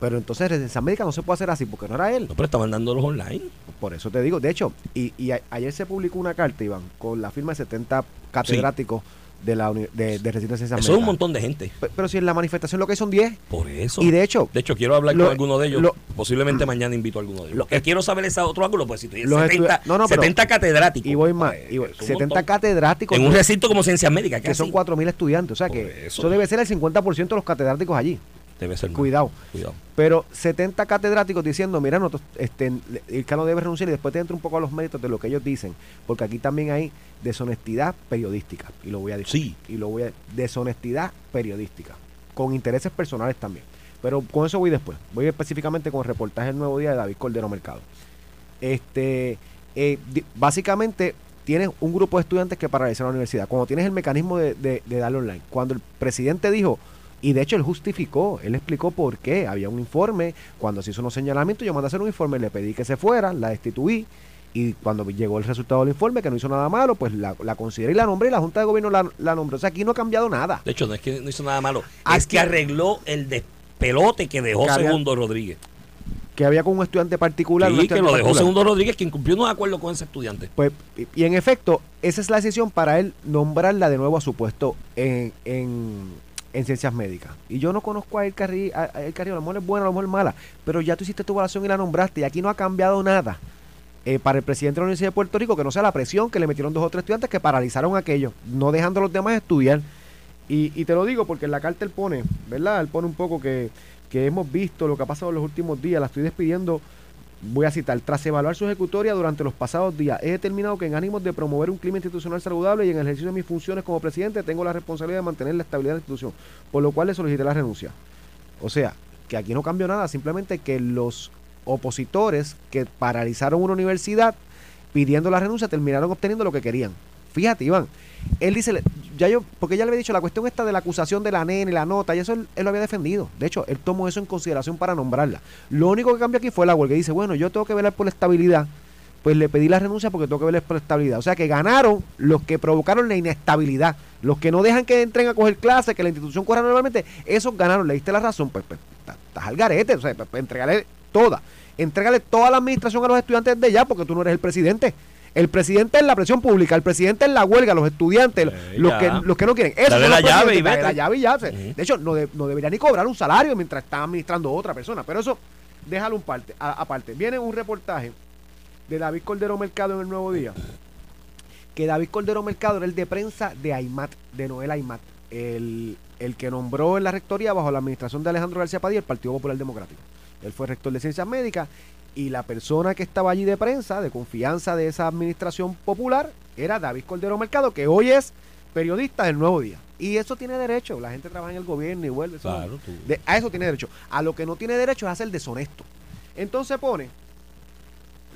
S3: Pero entonces residencia médica no se puede hacer así porque no era él.
S4: No, pero estaban dándolos online.
S3: Por eso te digo, de hecho, y, y a- ayer se publicó una carta, Iván, con la firma de 70 catedráticos de la de, de recinto de ciencias
S4: Eso es un montón de gente.
S3: Pe- Pero si en la manifestación lo que hay son 10.
S4: Por eso.
S3: Y de hecho,
S4: De hecho, quiero hablar
S3: Lo-
S4: con alguno de ellos.
S3: lo-
S4: Posiblemente mañana invito a alguno de ellos.
S3: lo-
S4: Lo que quiero saber es a otro ángulo, pues si en
S3: Los
S4: 70,
S3: estudia- no, no, pero-
S4: 70 catedráticos.
S3: y voy más,
S4: Pues,
S3: y voy-
S4: es un
S3: 70
S4: montón.
S3: catedráticos
S4: En un recinto como ciencias médicas,
S3: que son 4.000 estudiantes. O sea que
S4: eso.
S3: eso. debe ser el 50% de los catedráticos allí.
S4: Debe ser.
S3: Cuidado.
S4: Cuidado.
S3: Pero 70 catedráticos diciendo, mira, nosotros, este, el no debe renunciar y después te entro un poco a los méritos de lo que ellos dicen, porque aquí también hay deshonestidad periodística, y lo voy a decir.
S4: Sí.
S3: Y lo voy a deshonestidad periodística, con intereses personales también. Pero con eso voy después. Voy específicamente con el reportaje del Nuevo Día de David Cordero Mercado. Este, eh, básicamente tienes un grupo de estudiantes que paralizan la universidad. Cuando tienes el mecanismo de, de, de darlo online, cuando el presidente dijo, y de hecho él justificó, él explicó por qué, había un informe, cuando se hizo unos señalamientos, yo mandé a hacer un informe, le pedí que se fuera, la destituí, Y cuando llegó el resultado del informe, que no hizo nada malo, pues la, la consideré y la nombré y la Junta de Gobierno la, la nombró. O sea, aquí no ha cambiado nada.
S4: De hecho, no es que no hizo nada malo,
S3: Aquí-
S4: es que arregló el despelote que dejó
S3: Que había-
S4: Segundo Rodríguez.
S3: Que había con un estudiante particular. un
S4: Sí, que
S3: estudiante
S4: lo dejó
S3: particular.
S4: Segundo Rodríguez, que incumplió unos acuerdos con ese estudiante.
S3: Pues, y- y en efecto, esa es la decisión para él nombrarla de nuevo a su puesto en, en, en ciencias médicas. Y yo no conozco a El Carrillo, a, El Carrillo, a lo mejor es buena, a lo mejor es mala, pero ya tú hiciste tu evaluación y la nombraste, y aquí no ha cambiado nada. eh, para el presidente de la Universidad de Puerto Rico, que no sea la presión que le metieron dos o tres estudiantes que paralizaron aquello, no dejando a los demás estudiar. Y, y te lo digo porque en la carta él pone, ¿verdad? Él pone un poco que, que hemos visto lo que ha pasado en los últimos días, la estoy despidiendo Voy a citar, tras evaluar su ejecutoria durante los pasados días, he determinado que en ánimos de promover un clima institucional saludable y en el ejercicio de mis funciones como presidente, tengo la responsabilidad de mantener la estabilidad de la institución, por lo cual le solicité la renuncia. O sea, que aquí no cambió nada, simplemente que los opositores que paralizaron una universidad pidiendo la renuncia terminaron obteniendo lo que querían. Fíjate, Iván, él dice, ya yo, porque ya le había dicho la cuestión esta de la acusación de la nena y la nota, y eso él, lo había defendido. De hecho, él tomó eso en consideración para nombrarla. Lo único que cambió aquí fue la huelga. Y dice, bueno, yo tengo que velar por la estabilidad, pues le pedí la renuncia porque tengo que velar por la estabilidad. O sea que ganaron los que provocaron la inestabilidad, los que no dejan que entren a coger clases, que la institución corra normalmente, esos ganaron. Le diste la razón, pues, pues estás al garete, o sea, pues, pues, entregale toda. Entrégale toda la administración a los estudiantes de ya, porque tú no eres el presidente. El presidente es la presión pública, el presidente es la huelga, los estudiantes,
S4: Eh,
S3: los, que, los que no quieren. Eso
S4: la llave y vete.
S3: la llave y ya. De hecho, no, de- no debería ni cobrar un salario mientras está administrando otra persona. Pero eso, déjalo un parte, aparte. Viene un reportaje de David Cordero Mercado en el Nuevo Día. Que David Cordero Mercado era el de prensa de Aymat, de Noel Aymat. El, el que nombró en la rectoría bajo la administración de Alejandro García Padilla el Partido Popular Democrático. Él fue rector de Ciencias Médicas y la persona que estaba allí de prensa, de confianza de esa administración popular, era David Cordero Mercado, que hoy es periodista del Nuevo Día. Y eso tiene derecho. La gente trabaja en el gobierno y vuelve. eso-
S4: Claro, tú.
S3: de- a eso tiene derecho. A lo que no tiene derecho es a ser deshonesto. Entonces pone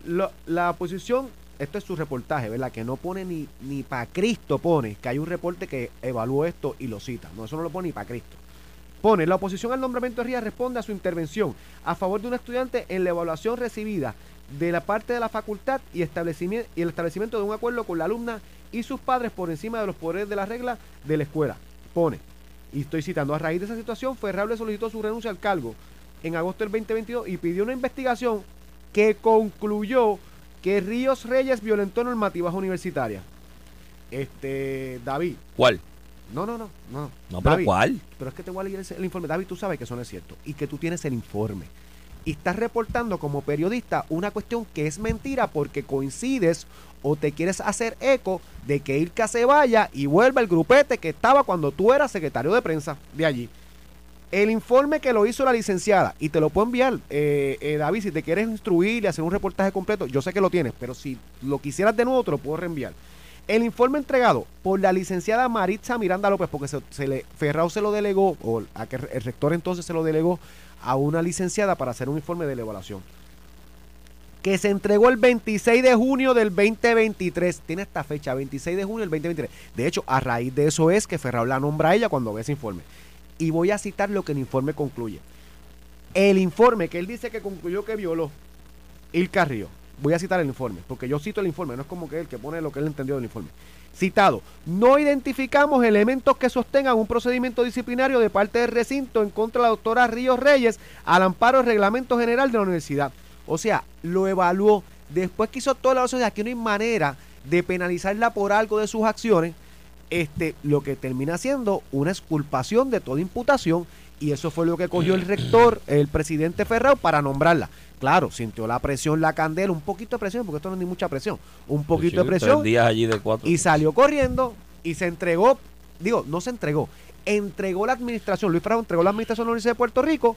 S3: lo- la oposición, esto es su reportaje, ¿verdad? Que no pone ni, ni para Cristo, pone que hay un reporte que evaluó esto y lo cita. No, eso no lo pone ni para Cristo. Pone, la oposición al nombramiento de Rías responde a su intervención a favor de un estudiante en la evaluación recibida de la parte de la facultad y, establecimiento, y el establecimiento de un acuerdo con la alumna y sus padres por encima de los poderes de la regla de la escuela. Pone, y estoy citando, a raíz de esa situación, Ferrable solicitó su renuncia al cargo en agosto del 2022 y pidió una investigación que concluyó que Ríos Reyes violentó normativas universitarias. Este, David,
S4: ¿Cuál?
S3: No, no, no, no.
S4: No, pero
S3: David,
S4: ¿cuál?
S3: pero es que te voy a leer el, el informe. David, tú sabes que eso no es cierto. Y que tú tienes el informe. Y estás reportando como periodista una cuestión que es mentira porque coincides o te quieres hacer eco de que Irka se vaya y vuelva el grupete que estaba cuando tú eras secretario de prensa de allí. El informe que lo hizo la licenciada, y te lo puedo enviar, eh, eh, David, si te quieres instruir y hacer un reportaje completo, yo sé que lo tienes, pero si lo quisieras de nuevo, te lo puedo reenviar. El informe entregado por la licenciada Maritza Miranda López, porque se, se le, Ferrao se lo delegó, o a que el rector entonces se lo delegó a una licenciada para hacer un informe de la evaluación. Que se entregó el 26 de junio del 2023. Tiene esta fecha, 26 de junio del 2023. De hecho, a raíz de eso es que Ferrao la nombra a ella cuando ve ese informe. Y voy a citar lo que el informe concluye. El informe que él dice que concluyó que violó Il Carrillo. Voy a citar el informe, porque yo cito el informe, no es como que él que pone lo que él entendió del informe. Citado, no identificamos elementos que sostengan un procedimiento disciplinario de parte del recinto en contra de la doctora Ríos Reyes al amparo del reglamento general de la universidad. O sea, lo evaluó. Después que hizo toda la evaluación, aquí no hay manera de penalizarla por algo de sus acciones. Este, lo que termina siendo una exculpación de toda imputación. Y eso fue lo que cogió el rector, el presidente Ferrao, para nombrarla. Claro, sintió la presión, la candela, un poquito de presión, porque esto no es ni mucha presión. Un poquito de
S4: Tres
S3: presión
S4: días allí de cuatro.
S3: y salió corriendo y se entregó, digo, no se entregó, entregó la administración, Luis Ferrao entregó la administración de la Universidad de Puerto Rico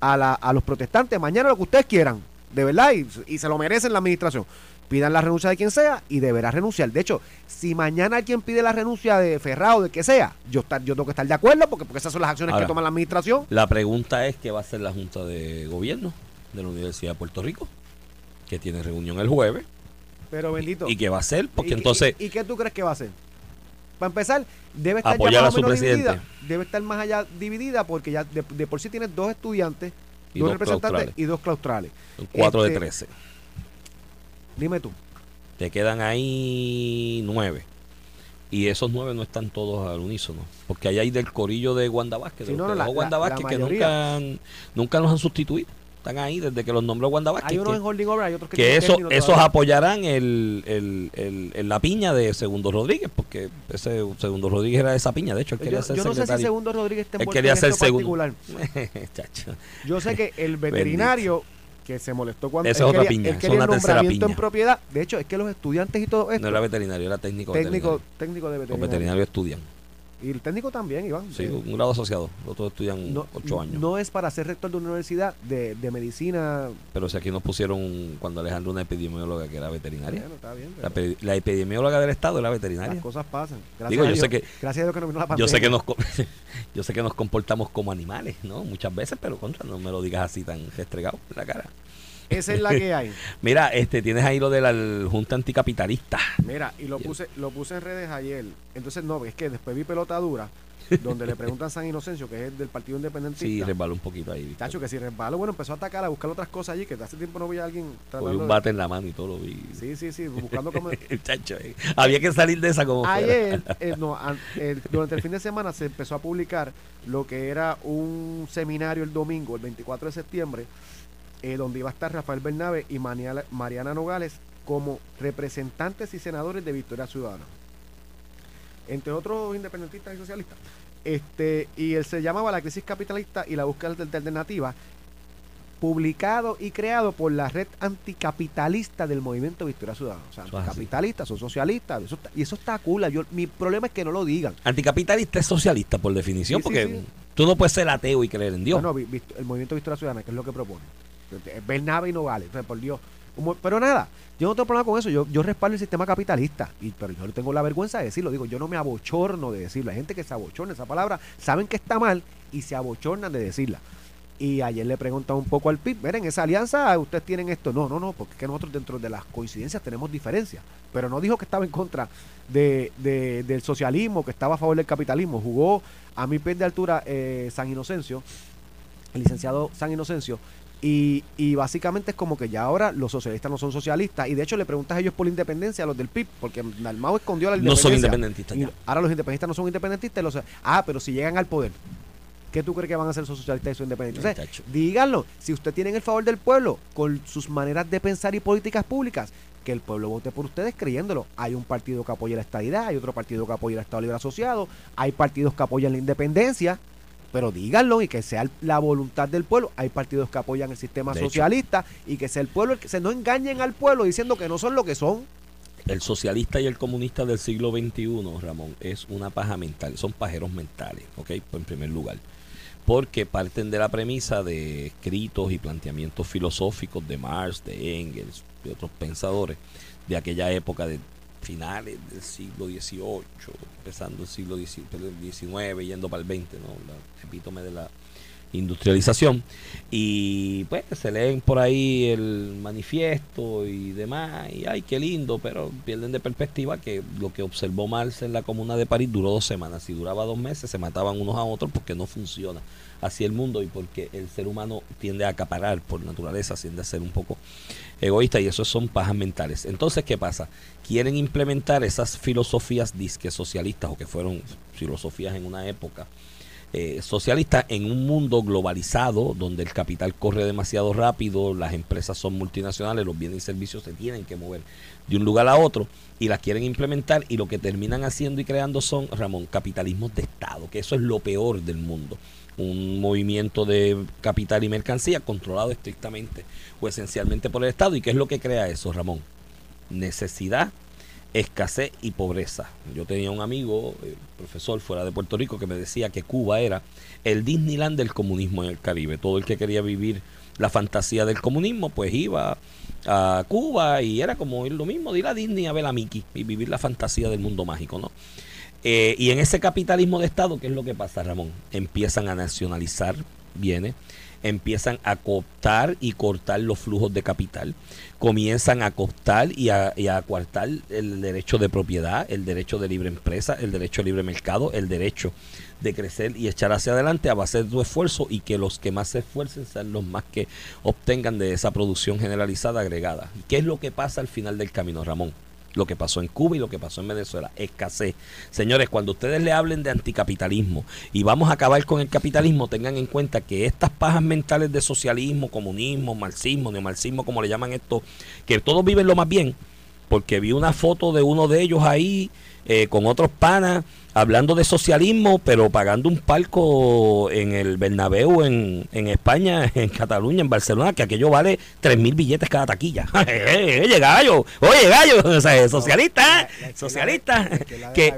S3: a, la- a los protestantes, mañana lo que ustedes quieran, de verdad, y, y se lo merecen la administración. Pidan la renuncia de quien sea y deberá renunciar. De hecho, si mañana alguien pide la renuncia de Ferrao, de que sea, yo, estar, yo tengo que estar de acuerdo porque, porque esas son las acciones
S4: Ahora.
S3: que toma la administración.
S4: La pregunta es qué va a hacer la Junta de Gobierno de la Universidad de Puerto Rico, que tiene reunión el jueves,
S3: Pero bendito.
S4: y qué va a hacer, porque
S3: ¿Y-
S4: entonces
S3: ¿Y, y qué tú crees que va a hacer? Para empezar, debe estar ya
S4: Apoyar
S3: más
S4: a
S3: o menos dividida. Debe estar más allá dividida porque ya de, de por sí tienes dos estudiantes,
S4: Y
S3: dos,
S4: dos
S3: representantes
S4: claustrales.
S3: y dos claustrales.
S4: son cuatro
S3: Este,
S4: de trece.
S3: Dime tú.
S4: Te quedan ahí nueve. Y esos nueve no están todos al unísono. Porque ahí hay del corillo de Wanda Vázquez.
S3: Sí,
S4: de
S3: no,
S4: que
S3: la-
S4: Wanda
S3: la-
S4: Vázquez,
S3: la
S4: que nunca, han- nunca los han sustituido. Están ahí desde que los nombró Wanda Vázquez.
S3: Hay unos
S4: que-
S3: en holding over, hay otros que,
S4: que eso, esos
S3: todavía.
S4: apoyarán el, el, el- el- la piña de Segundo Rodríguez, porque ese Segundo Rodríguez era esa piña, de hecho, él quería
S3: Yo,
S4: ser
S3: yo no sé si. Segundo Rodríguez está
S4: Él
S3: envuelto
S4: quería
S3: en
S4: ser
S3: esto
S4: segundo.
S3: particular. Yo sé que el veterinario que se molestó cuando
S4: Esa
S3: él
S4: es otra
S3: quería,
S4: piña,
S3: él quería
S4: es
S3: el
S4: una tercera
S3: nombramiento en
S4: piña.
S3: propiedad. De hecho, es que los estudiantes y todo esto,
S4: No era veterinario, era técnico.
S3: técnico,
S4: veterinario.
S3: técnico de
S4: Los
S3: veterinario.
S4: veterinarios estudian.
S3: Y el técnico también, Iván.
S4: Sí,
S3: Eh,
S4: un grado asociado. Los otros estudian
S3: no,
S4: ocho años.
S3: no es para ser rector de una universidad de, de medicina.
S4: Pero si aquí nos pusieron cuando Alejandro una epidemióloga que era veterinaria.
S3: Bueno, está bien.
S4: La, epidemióloga del estado era veterinaria.
S3: las cosas pasan. Gracias
S4: Digo,
S3: a
S4: yo
S3: Dios,
S4: sé que-
S3: gracias a Dios que no vino la pandemia.
S4: Yo sé que nos yo sé que nos comportamos como animales, ¿no? Muchas veces, pero contra, no me lo digas así tan restregado en la cara.
S3: Esa es la que hay.
S4: Mira, este tienes ahí lo de la Junta Anticapitalista.
S3: Mira, y lo puse, lo puse en redes ayer. Entonces, no, es que después vi pelota dura, donde le preguntan a San Inocencio, que es el del Partido Independentista.
S4: Sí, resbaló un poquito ahí.
S3: Tacho, que si resbaló, bueno, empezó a atacar, a buscar otras cosas allí, que hace tiempo no veía a alguien
S4: un
S3: de-
S4: bate en la mano y todo lo vi.
S3: Sí, sí, sí, buscando como...
S4: Chacho, eh, había que salir de esa como.
S3: Ayer, eh, no, an- el- durante el fin de semana se empezó a publicar lo que era un seminario el domingo, el 24 de septiembre, eh, donde iba a estar Rafael Bernabe y Maniala- Mariana Nogales como representantes y senadores de Victoria Ciudadana. Entre otros independentistas y socialistas. Este, y él se llamaba La crisis capitalista y la búsqueda de alternativa, publicado y creado por la red anticapitalista del movimiento Victoria Ciudadana. O sea,
S4: Eso
S3: anticapitalistas, son socialistas, eso está- y eso está cool. Yo, mi problema es que no lo digan.
S4: Anticapitalista es socialista por definición,
S3: Sí,
S4: porque
S3: sí.
S4: tú no puedes ser ateo y creer en Dios.
S3: Vi- vi- el movimiento Victoria Ciudadana, que es lo que propone. Bernabe y Nogales, o sea, por Dios. Pero nada, yo no problema con eso. Yo, yo respaldo el sistema capitalista. Y, pero yo no tengo la vergüenza de decirlo. Digo, yo no me abochorno de decirlo. Hay gente que se abochorna esa palabra, saben que está mal y se abochornan de decirla. Y ayer le preguntan un poco al PIB, miren, esa alianza, ustedes tienen esto. No, no, no, porque es que nosotros dentro de las coincidencias tenemos diferencias. Pero no dijo que estaba en contra de, de- del socialismo, que estaba a favor del capitalismo. Jugó a mi pie de altura eh, San Inocencio, el licenciado San Inocencio. Y, y básicamente es como que ya ahora los socialistas no son socialistas. Y de hecho le preguntas a ellos por la independencia, a los del PIB, porque Dalmau escondió la
S4: no
S3: independencia.
S4: son independentistas. Ya.
S3: ahora los independentistas no son independentistas. los- ah, pero si llegan al poder, ¿qué tú crees que van a hacer esos socialistas y esos independentistas? Díganlo. Si usted tiene el favor del pueblo con sus maneras de pensar y políticas públicas, que el pueblo vote por ustedes creyéndolo. Hay un partido que apoya la estadidad, hay otro partido que apoya el Estado Libre Asociado, hay partidos que apoyan la independencia. Pero díganlo y que sea la voluntad del pueblo. Hay partidos que apoyan el sistema
S4: De hecho.
S3: socialista y que sea el pueblo el que se no engañen al pueblo diciendo que no son lo que son.
S4: El socialista y el comunista del siglo XXI, Ramón, es una paja mental. Son pajeros mentales, ¿ok? En primer lugar. Porque parten de la premisa de escritos y planteamientos filosóficos de Marx, de Engels, de otros pensadores de aquella época de finales del siglo XVIII, empezando el siglo XIX, yendo para el XX, ¿no? La epítome de la industrialización. Y pues se leen por ahí el manifiesto y demás y ay qué lindo pero pierden de perspectiva que lo que observó Marx en la comuna de París duró dos semanas. Si duraba dos meses se mataban unos a otros porque no funciona así el mundo y porque el ser humano tiende a acaparar por naturaleza tiende a ser un poco egoísta y eso son pajas mentales entonces qué pasa quieren implementar esas filosofías disque socialistas o que fueron filosofías en una época eh, socialista en un mundo globalizado donde el capital corre demasiado rápido, las empresas son multinacionales, los bienes y servicios se tienen que mover de un lugar a otro y las quieren implementar y lo que terminan haciendo y creando son, Ramón, capitalismos de Estado, que eso es lo peor del mundo. Un movimiento de capital y mercancía controlado estrictamente o esencialmente por el Estado. ¿Y qué es lo que crea eso, Ramón? Necesidad escasez y pobreza. Yo tenía un amigo, eh, profesor fuera de Puerto Rico, que me decía que Cuba era el Disneyland del comunismo en el Caribe. Todo el que quería vivir la fantasía del comunismo, pues iba a Cuba y era como ir lo mismo, de ir a Disney a ver a Mickey y vivir la fantasía del mundo mágico, ¿no? Eh, y en ese capitalismo de Estado, ¿qué es lo que pasa, Ramón? Empiezan a nacionalizar viene, empiezan a cooptar y cortar los flujos de capital, comienzan a cooptar y a, y el derecho de propiedad, el derecho de libre empresa, el derecho de libre mercado, el derecho de crecer y echar hacia adelante a base de tu esfuerzo y que los que más se esfuercen sean los más que obtengan de esa producción generalizada agregada. ¿Qué es lo que pasa al final del camino, Ramón? Lo que pasó en Cuba y lo que pasó en Venezuela, escasez. Señores, cuando ustedes le hablen de anticapitalismo y vamos a acabar con el capitalismo, tengan en cuenta que estas pajas mentales de socialismo, comunismo, marxismo, neomarxismo, como le llaman esto, que todos viven lo más bien, porque vi una foto de uno de ellos ahí eh, con otros panas hablando de socialismo, pero pagando un palco en el Bernabéu en, en España, en Cataluña, en Barcelona, que aquello vale tres mil billetes cada taquilla. oye, gallo, oye, gallo, o sea, socialista, socialista, que,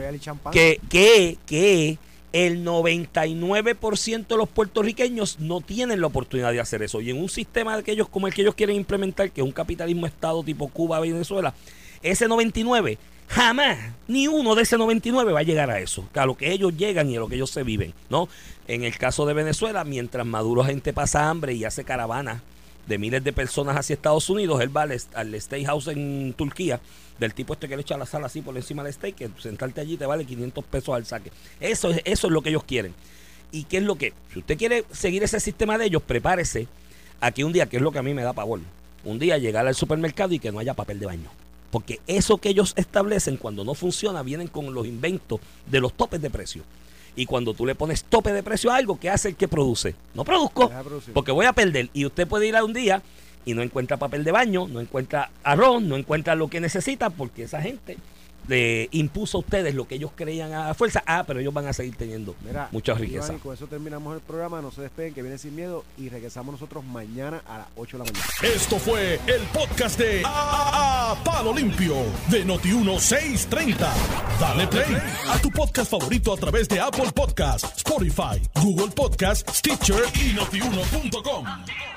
S4: que, que, que el 99% de los puertorriqueños no tienen la oportunidad de hacer eso. Y en un sistema de aquellos como el que ellos quieren implementar, que es un capitalismo estado tipo Cuba, Venezuela, ese 99 Jamás, ni uno de ese 99 va a llegar a eso, a lo que ellos llegan y a lo que ellos se viven, ¿no? En el caso de Venezuela, mientras Maduro gente pasa hambre y hace caravana de miles de personas hacia Estados Unidos, él va al, al House en Turquía, del tipo este que le echa la sala así por encima del steak, que sentarte allí te vale 500 pesos al saque. Eso es, eso es lo que ellos quieren. ¿Y qué es lo que? Si usted quiere seguir ese sistema de ellos, prepárese a que un día, que es lo que a mí me da pavor, un día llegar al supermercado y que no haya papel de baño. Porque eso que ellos establecen cuando no funciona vienen con los inventos de los topes de precio. Y cuando tú le pones tope de precio a algo, ¿qué hace el que produce? No produzco, porque voy a perder. Y usted puede ir a un día y no encuentra papel de baño, no encuentra arroz, no encuentra lo que necesita, porque esa gente le impuso a ustedes lo que ellos creían a fuerza. Ah, pero ellos van a seguir teniendo mucha riqueza.
S3: y con eso terminamos el programa. No se despeguen, que viene sin miedo. Y regresamos nosotros mañana a las 8 de la mañana.
S1: Esto fue el podcast de a, Palo Limpio de Noti1630. Dale play a tu podcast favorito a través de Apple Podcasts, Spotify, Google Podcasts, Stitcher y notiuno.com.